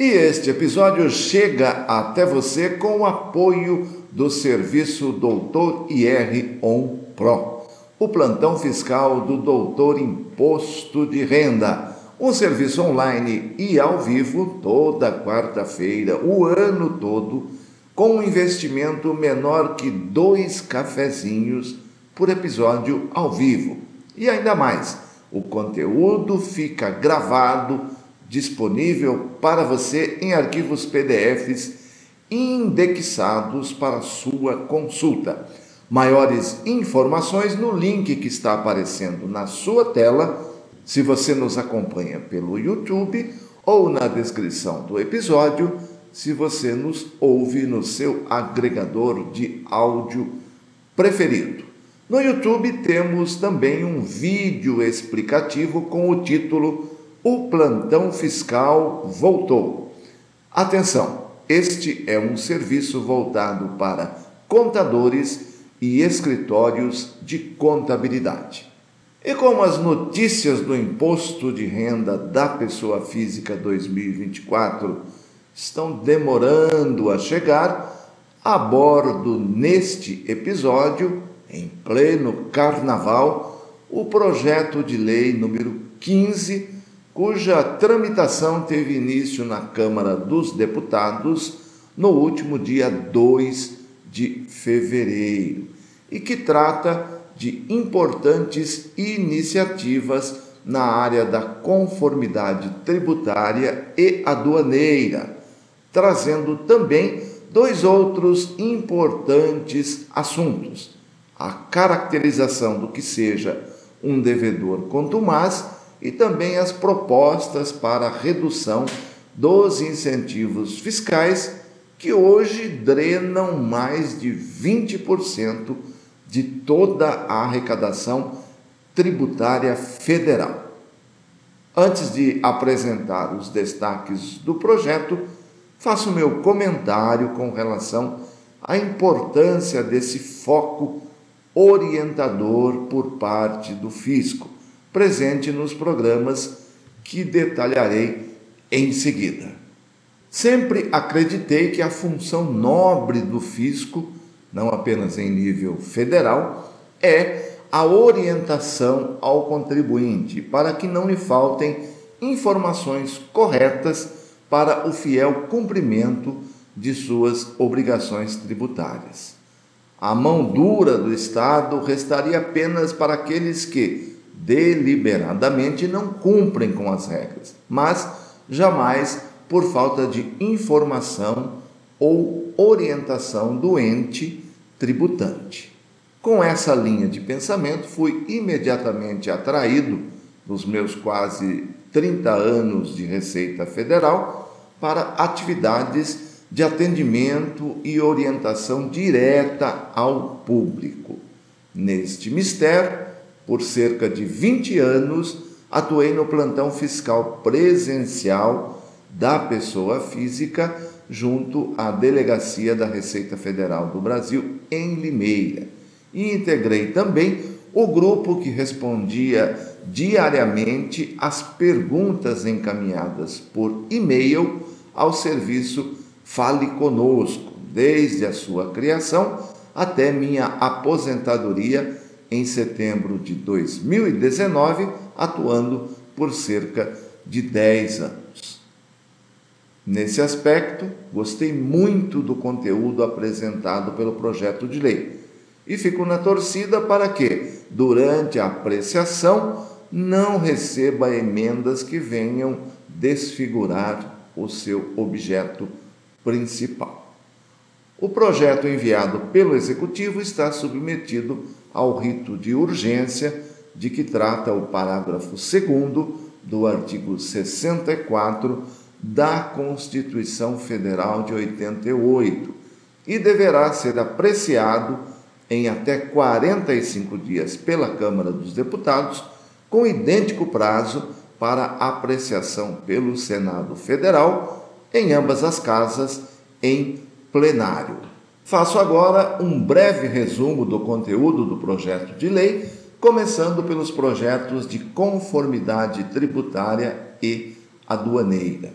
E este episódio chega até você com o apoio do serviço Doutor IR On Pro, o plantão fiscal do Doutor Imposto de Renda, um serviço online e ao vivo toda quarta-feira, o ano todo, com um investimento menor que dois cafezinhos por episódio ao vivo. E ainda mais, o conteúdo fica gravado disponível para você em arquivos PDFs indexados para sua consulta. Maiores informações no link que está aparecendo na sua tela, se você nos acompanha pelo YouTube, ou na descrição do episódio, se você nos ouve no seu agregador de áudio preferido. No YouTube temos também um vídeo explicativo com o título o plantão fiscal voltou. Atenção, este é um serviço voltado para contadores e escritórios de contabilidade. E como as notícias do imposto de renda da pessoa física 2024 estão demorando a chegar, abordo neste episódio, em pleno carnaval, o projeto de lei número 15 cuja tramitação teve início na Câmara dos Deputados no último dia 2 de fevereiro e que trata de importantes iniciativas na área da conformidade tributária e aduaneira, trazendo também dois outros importantes assuntos: a caracterização do que seja um devedor contumaz e também as propostas para a redução dos incentivos fiscais, que hoje drenam mais de 20% de toda a arrecadação tributária federal. Antes de apresentar os destaques do projeto, faço meu comentário com relação à importância desse foco orientador por parte do fisco presente nos programas que detalharei em seguida. Sempre acreditei que a função nobre do fisco, não apenas em nível federal, é a orientação ao contribuinte para que não lhe faltem informações corretas para o fiel cumprimento de suas obrigações tributárias. A mão dura do Estado restaria apenas para aqueles que, deliberadamente não cumprem com as regras, mas jamais por falta de informação ou orientação do ente tributante. Com essa linha de pensamento, fui imediatamente atraído, nos meus quase 30 anos de Receita Federal, para atividades de atendimento e orientação direta ao público. Neste mistério, por cerca de 20 anos, atuei no plantão fiscal presencial da pessoa física junto à Delegacia da Receita Federal do Brasil em Limeira. E integrei também o grupo que respondia diariamente às perguntas encaminhadas por e-mail ao serviço Fale Conosco, desde a sua criação até minha aposentadoria em setembro de 2019, atuando por cerca de 10 anos. Nesse aspecto, gostei muito do conteúdo apresentado pelo projeto de lei e fico na torcida para que, durante a apreciação, não receba emendas que venham desfigurar o seu objeto principal. O projeto enviado pelo Executivo está submetido ao rito de urgência de que trata o parágrafo 2 do artigo 64 da Constituição Federal de 88 e deverá ser apreciado em até 45 dias pela Câmara dos Deputados, com idêntico prazo para apreciação pelo Senado Federal, em ambas as casas, em plenário. Faço agora um breve resumo do conteúdo do projeto de lei, começando pelos projetos de conformidade tributária e aduaneira.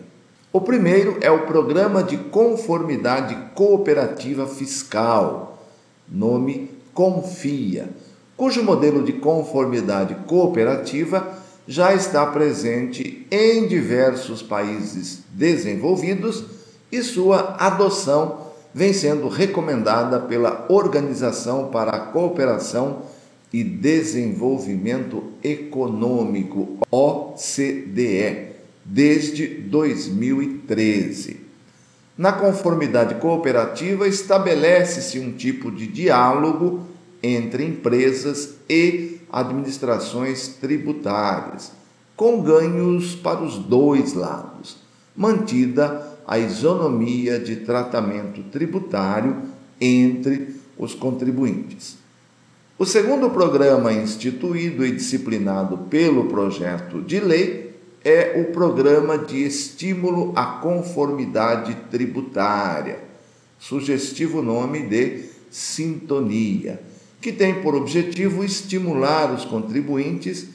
O primeiro é o Programa de Conformidade Cooperativa Fiscal, nome Confia, cujo modelo de conformidade cooperativa já está presente em diversos países desenvolvidos e sua adoção vem sendo recomendada pela Organização para a Cooperação e Desenvolvimento Econômico, OCDE desde 2013. Na conformidade cooperativa, estabelece-se um tipo de diálogo entre empresas e administrações tributárias, com ganhos para os dois lados, mantida a isonomia de tratamento tributário entre os contribuintes. O segundo programa instituído e disciplinado pelo projeto de lei é o Programa de Estímulo à Conformidade Tributária, sugestivo nome de Sintonia, que tem por objetivo estimular os contribuintes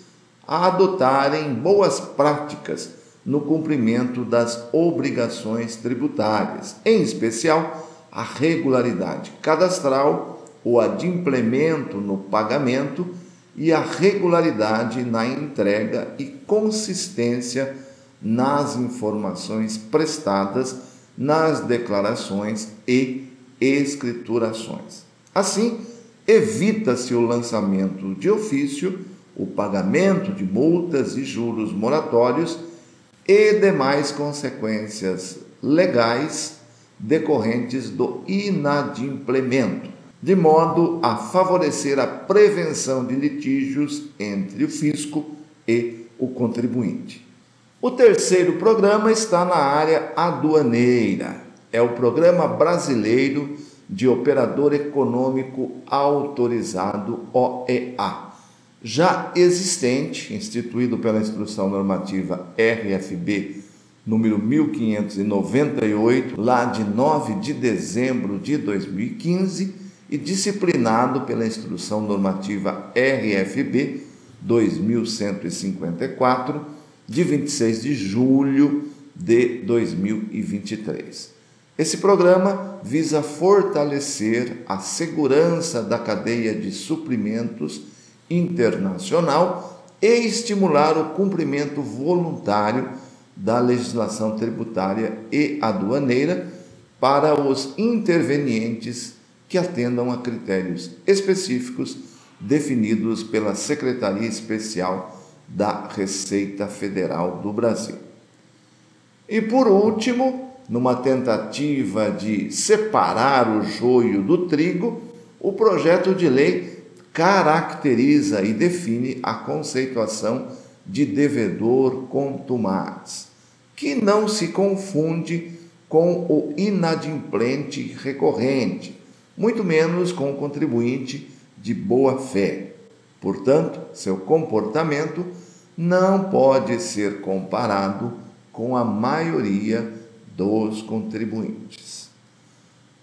a adotarem boas práticas no cumprimento das obrigações tributárias, em especial a regularidade cadastral, o adimplemento no pagamento e a regularidade na entrega e consistência nas informações prestadas nas declarações e escriturações. Assim, evita-se o lançamento de ofício, o pagamento de multas e juros moratórios e demais consequências legais decorrentes do inadimplemento de modo a favorecer a prevenção de litígios entre o fisco e o contribuinte. O terceiro programa está na área aduaneira. É o Programa Brasileiro de Operador Econômico Autorizado OEA, já existente, instituído pela Instrução Normativa RFB número 1598, lá de 9 de dezembro de 2015 e disciplinado pela Instrução Normativa RFB 2154, de 26 de julho de 2023. Esse programa visa fortalecer a segurança da cadeia de suprimentos internacional e estimular o cumprimento voluntário da legislação tributária e aduaneira para os intervenientes que atendam a critérios específicos definidos pela Secretaria Especial da Receita Federal do Brasil. E por último, numa tentativa de separar o joio do trigo, o projeto de lei caracteriza e define a conceituação de devedor contumaz, que não se confunde com o inadimplente recorrente, muito menos com o contribuinte de boa fé. Portanto, seu comportamento não pode ser comparado com a maioria dos contribuintes.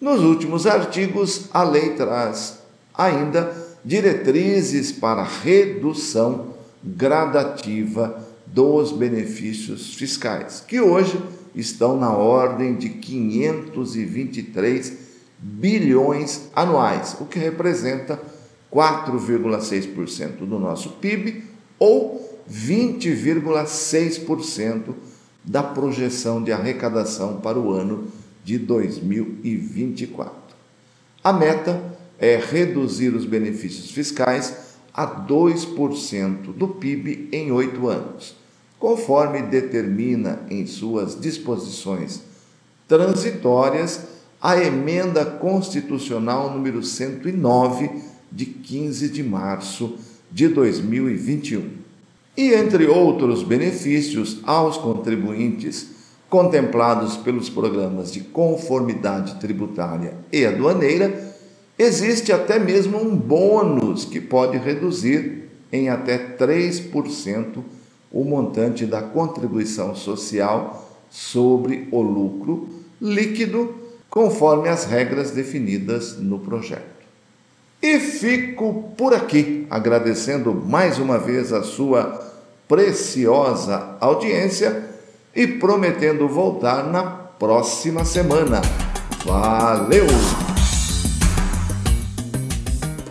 Nos últimos artigos, a lei traz ainda diretrizes para redução gradativa dos benefícios fiscais, que hoje estão na ordem de 523 bilhões anuais, o que representa 4,6% do nosso PIB ou 20,6% da projeção de arrecadação para o ano de 2024. A meta é reduzir os benefícios fiscais a 2% do PIB em oito anos, conforme determina em suas disposições transitórias a emenda constitucional número 109 de 15 de março de 2021. E entre outros benefícios aos contribuintes contemplados pelos programas de conformidade tributária e aduaneira, existe até mesmo um bônus que pode reduzir em até 3% o montante da contribuição social sobre o lucro líquido, conforme as regras definidas no projeto. E fico por aqui, agradecendo mais uma vez a sua preciosa audiência e prometendo voltar na próxima semana. Valeu!